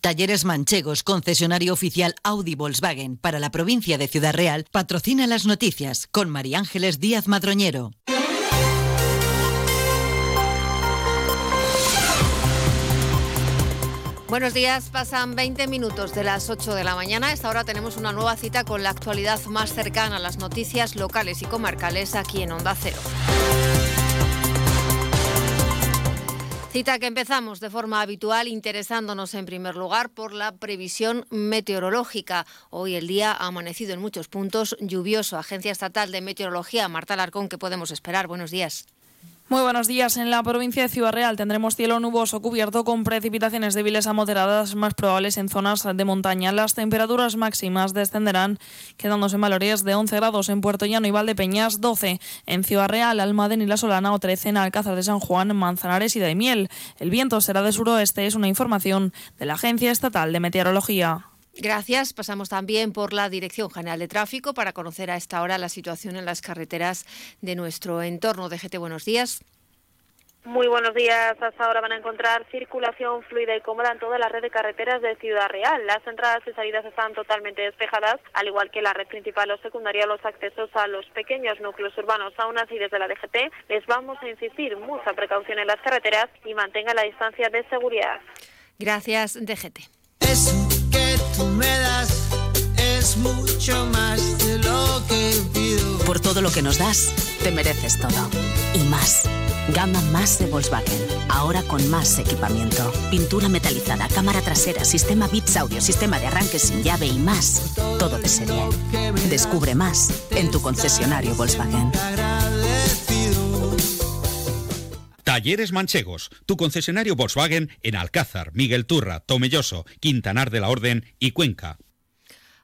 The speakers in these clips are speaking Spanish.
Talleres Manchegos, concesionario oficial Audi Volkswagen para la provincia de Ciudad Real, patrocina las noticias con María Ángeles Díaz Madroñero. Buenos días, pasan 20 minutos de las 8 de la mañana. A esta hora tenemos una nueva cita con la actualidad más cercana a las noticias locales y comarcales aquí en Onda Cero. Cita que empezamos de forma habitual interesándonos en primer lugar por la previsión meteorológica. Hoy el día ha amanecido en muchos puntos lluvioso. Agencia Estatal de Meteorología, Marta Larcón, ¿qué podemos esperar? Buenos días. Muy buenos días. En la provincia de Ciudad Real tendremos cielo nuboso cubierto con precipitaciones débiles a moderadas más probables en zonas de montaña. Las temperaturas máximas descenderán, quedándose en valores de 11 grados en Puerto Llano y Valdepeñas, 12 en Ciudad Real, Almaden y La Solana o 13 en Alcázar de San Juan, Manzanares y Daimiel. El viento será de suroeste, es una información de la Agencia Estatal de Meteorología. Gracias. Pasamos también por la Dirección General de Tráfico para conocer a esta hora la situación en las carreteras de nuestro entorno. DGT, buenos días. Muy buenos días. Hasta ahora van a encontrar circulación fluida y cómoda en toda la red de carreteras de Ciudad Real. Las entradas y salidas están totalmente despejadas, al igual que la red principal o secundaria, los accesos a los pequeños núcleos urbanos. Aún así, desde la DGT les vamos a insistir mucha precaución en las carreteras y mantenga la distancia de seguridad. Gracias, DGT es mucho más de. Por todo lo que nos das, te mereces todo. Y más. Gama más de Volkswagen. Ahora con más equipamiento. Pintura metalizada, cámara trasera, sistema Bits Audio, sistema de arranque sin llave y más. Todo de serie. Descubre más en tu concesionario Volkswagen. Talleres Manchegos, tu concesionario Volkswagen en Alcázar, Miguel Turra, Tomelloso, Quintanar de la Orden y Cuenca.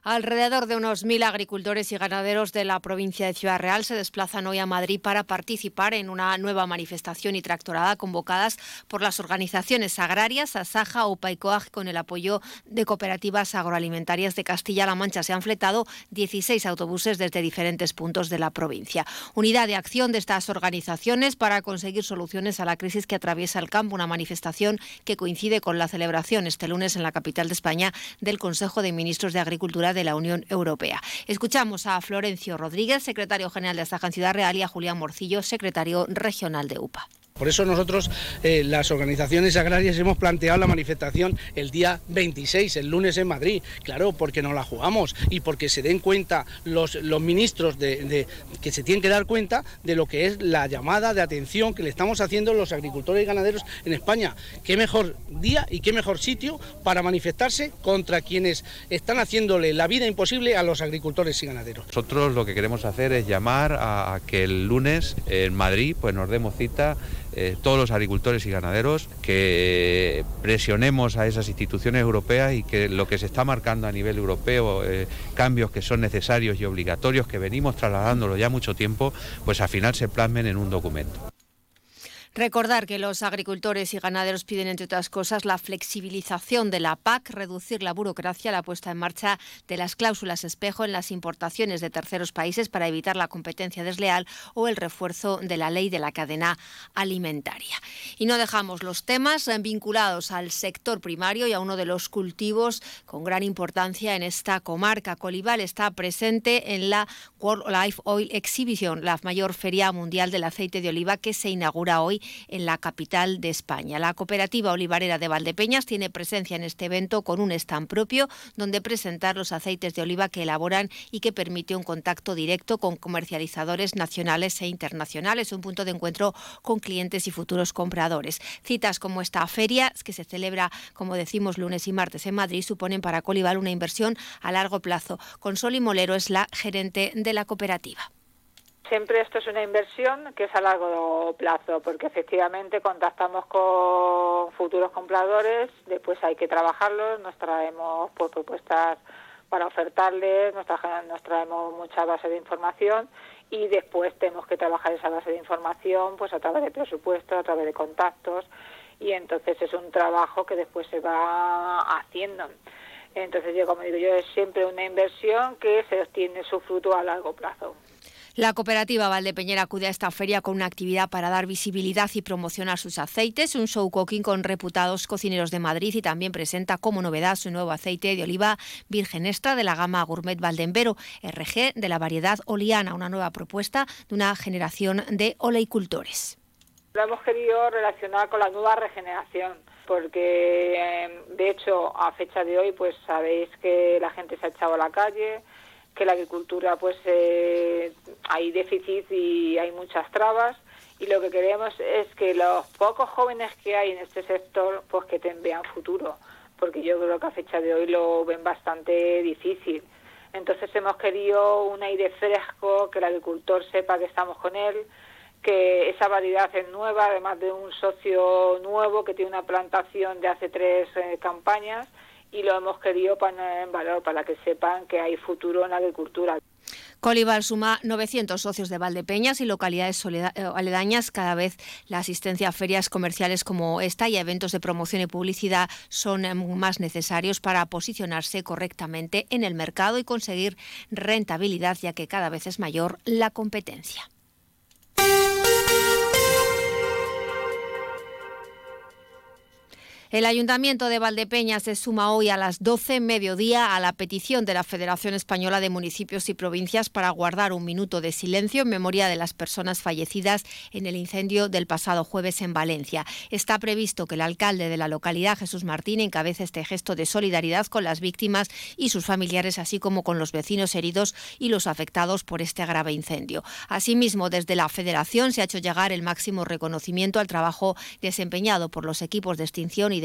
Alrededor de unos mil agricultores y ganaderos de la provincia de Ciudad Real se desplazan hoy a Madrid para participar en una nueva manifestación y tractorada convocadas por las organizaciones agrarias Asaja o Paicoag con el apoyo de cooperativas agroalimentarias de Castilla-La Mancha. Se han fletado 16 autobuses desde diferentes puntos de la provincia. Unidad de acción de estas organizaciones para conseguir soluciones a la crisis que atraviesa el campo. Una manifestación que coincide con la celebración este lunes en la capital de España del Consejo de Ministros de Agricultura de la Unión Europea. Escuchamos a Florencio Rodríguez, secretario general de Asaja en Ciudad Real, y a Julián Morcillo, secretario regional de UPA. Por eso nosotros, eh, las organizaciones agrarias, hemos planteado la manifestación el día 26, el lunes en Madrid. Claro, porque nos la jugamos y porque se den cuenta los, ministros de, que se tienen que dar cuenta de lo que es la llamada de atención que le estamos haciendo los agricultores y ganaderos en España. Qué mejor día y qué mejor sitio para manifestarse contra quienes están haciéndole la vida imposible a los agricultores y ganaderos. Nosotros lo que queremos hacer es llamar a, a que el lunes en Madrid pues nos demos cita eh, todos los agricultores y ganaderos, que presionemos a esas instituciones europeas y que lo que se está marcando a nivel europeo, eh, cambios que son necesarios y obligatorios, que venimos trasladándolo ya mucho tiempo, pues al final se plasmen en un documento. Recordar que los agricultores y ganaderos piden, entre otras cosas, la flexibilización de la PAC, reducir la burocracia, la puesta en marcha de las cláusulas espejo en las importaciones de terceros países para evitar la competencia desleal o el refuerzo de la ley de la cadena alimentaria. Y no dejamos los temas vinculados al sector primario y a uno de los cultivos con gran importancia en esta comarca. Colival está presente en la World Life Oil Exhibition, la mayor feria mundial del aceite de oliva que se inaugura hoy en la capital de España. La cooperativa olivarera de Valdepeñas tiene presencia en este evento con un stand propio donde presentar los aceites de oliva que elaboran y que permite un contacto directo con comercializadores nacionales e internacionales, un punto de encuentro con clientes y futuros compradores. Citas como esta feria, que se celebra, como decimos, lunes y martes en Madrid, suponen para Colival una inversión a largo plazo. Consoli Molero es la gerente de la cooperativa. Siempre esto es una inversión que es a largo plazo, porque efectivamente contactamos con futuros compradores, después hay que trabajarlos, nos traemos pues, propuestas para ofertarles, nos, nos traemos mucha base de información y después tenemos que trabajar esa base de información pues a través de presupuesto, a través de contactos y entonces es un trabajo que después se va haciendo. Entonces yo como digo yo es siempre una inversión que se obtiene su fruto a largo plazo. La cooperativa Valdepeñera acude a esta feria con una actividad para dar visibilidad y promocionar sus aceites, un show cooking con reputados cocineros de Madrid y también presenta como novedad su nuevo aceite de oliva virgen extra de la gama Gourmet Valdembero, RG de la variedad Oliana, una nueva propuesta de una generación de oleicultores. Lo hemos querido relacionar con la nueva regeneración porque em, de hecho a fecha de hoy pues sabéis que la gente se ha echado a la calle, que la agricultura pues eh, hay déficit y hay muchas trabas y lo que queremos es que los pocos jóvenes que hay en este sector pues que vean futuro porque yo creo que a fecha de hoy lo ven bastante difícil. Entonces hemos querido un aire fresco que el agricultor sepa que estamos con él que esa variedad es nueva además de un socio nuevo que tiene una plantación de hace tres eh, campañas y lo hemos querido poner en valor para que sepan que hay futuro en la agricultura. Colival suma 900 socios de Valdepeñas y localidades eh, aledañas. Cada vez la asistencia a ferias comerciales como esta y a eventos de promoción y publicidad son eh, más necesarios para posicionarse correctamente en el mercado y conseguir rentabilidad, ya que cada vez es mayor la competencia. El Ayuntamiento de Valdepeñas se suma hoy a las 12 mediodía a la petición de la Federación Española de Municipios y Provincias para guardar un minuto de silencio en memoria de las personas fallecidas en el incendio del pasado jueves en Valencia. Está previsto que el alcalde de la localidad, Jesús Martín, encabece este gesto de solidaridad con las víctimas y sus familiares, así como con los vecinos heridos y los afectados por este grave incendio. Asimismo, desde la Federación se ha hecho llegar el máximo reconocimiento al trabajo desempeñado por los equipos de extinción y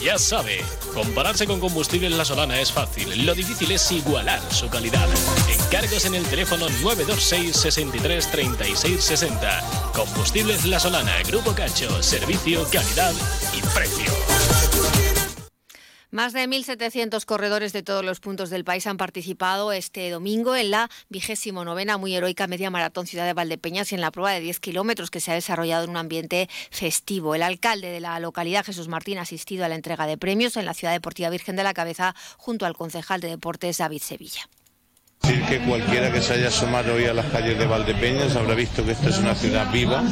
Ya sabe, compararse con combustibles La Solana es fácil. Lo difícil es igualar su calidad. Encargos en el teléfono 926 63 36 60. Combustibles La Solana, Grupo Cacho, servicio, calidad y precio. Más de 1.700 corredores de todos los puntos del país han participado este domingo en la vigésimo novena muy heroica media maratón Ciudad de Valdepeñas y en la prueba de 10 kilómetros que se ha desarrollado en un ambiente festivo. El alcalde de la localidad, Jesús Martín, ha asistido a la entrega de premios en la Ciudad Deportiva Virgen de la Cabeza junto al concejal de deportes David Sevilla. Decir que cualquiera que se haya asomado hoy a las calles de Valdepeñas habrá visto que esta es una ciudad viva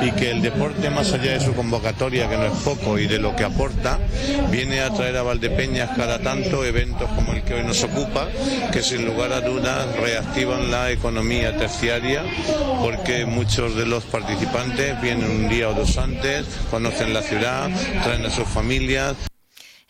y que el deporte, más allá de su convocatoria, que no es poco, y de lo que aporta, viene a traer a Valdepeñas cada tanto eventos como el que hoy nos ocupa, que sin lugar a dudas reactivan la economía terciaria, porque muchos de los participantes vienen un día o dos antes, conocen la ciudad, traen a sus familias.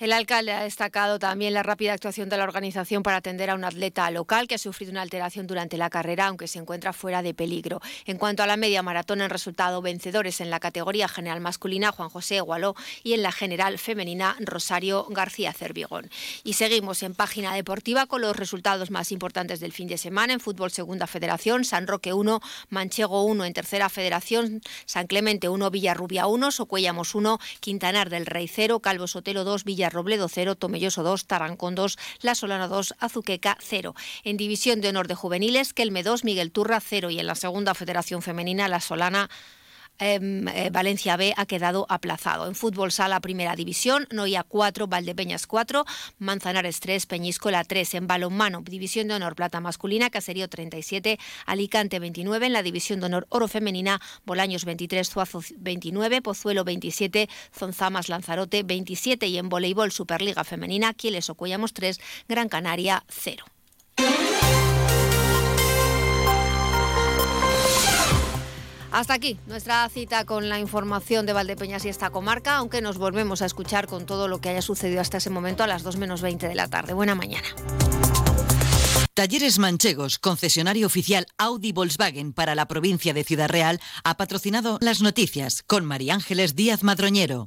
El alcalde ha destacado también la rápida actuación de la organización para atender a un atleta local que ha sufrido una alteración durante la carrera, aunque se encuentra fuera de peligro. En cuanto a la media maratón, han resultado vencedores en la categoría general masculina Juan José Gualó y en la general femenina Rosario García Cervigón. Y seguimos en página deportiva con los resultados más importantes del fin de semana. En fútbol segunda federación, San Roque 1, Manchego 1 en tercera federación, San Clemente 1, Villarrubia 1, Socuellamos 1, Quintanar del Rey 0, Calvo Sotelo 2, Villa Robledo 0, Tomelloso 2, Tarancón 2, La Solana 2, Azuqueca 0. En División de Honor de Juveniles, Kelme 2, Miguel Turra 0 y en la Segunda Federación Femenina, La Solana Em, eh, Valencia B ha quedado aplazado. En fútbol sala primera división, Noia 4, Valdepeñas 4, Manzanares 3, Peñíscola 3. En balonmano, división de honor plata masculina, Caserío 37, Alicante 29. En la división de honor oro femenina, Bolaños 23, Zuazo 29, Pozuelo 27, Zonzamas Lanzarote 27. Y en voleibol Superliga femenina, Quieles Ocuellamos 3, Gran Canaria 0. Hasta aquí nuestra cita con la información de Valdepeñas y esta comarca, aunque nos volvemos a escuchar con todo lo que haya sucedido hasta ese momento a las 2 menos 20 de la tarde. Buena mañana. Talleres Manchegos, concesionario oficial Audi Volkswagen para la provincia de Ciudad Real, ha patrocinado las noticias con María Ángeles Díaz Madroñero.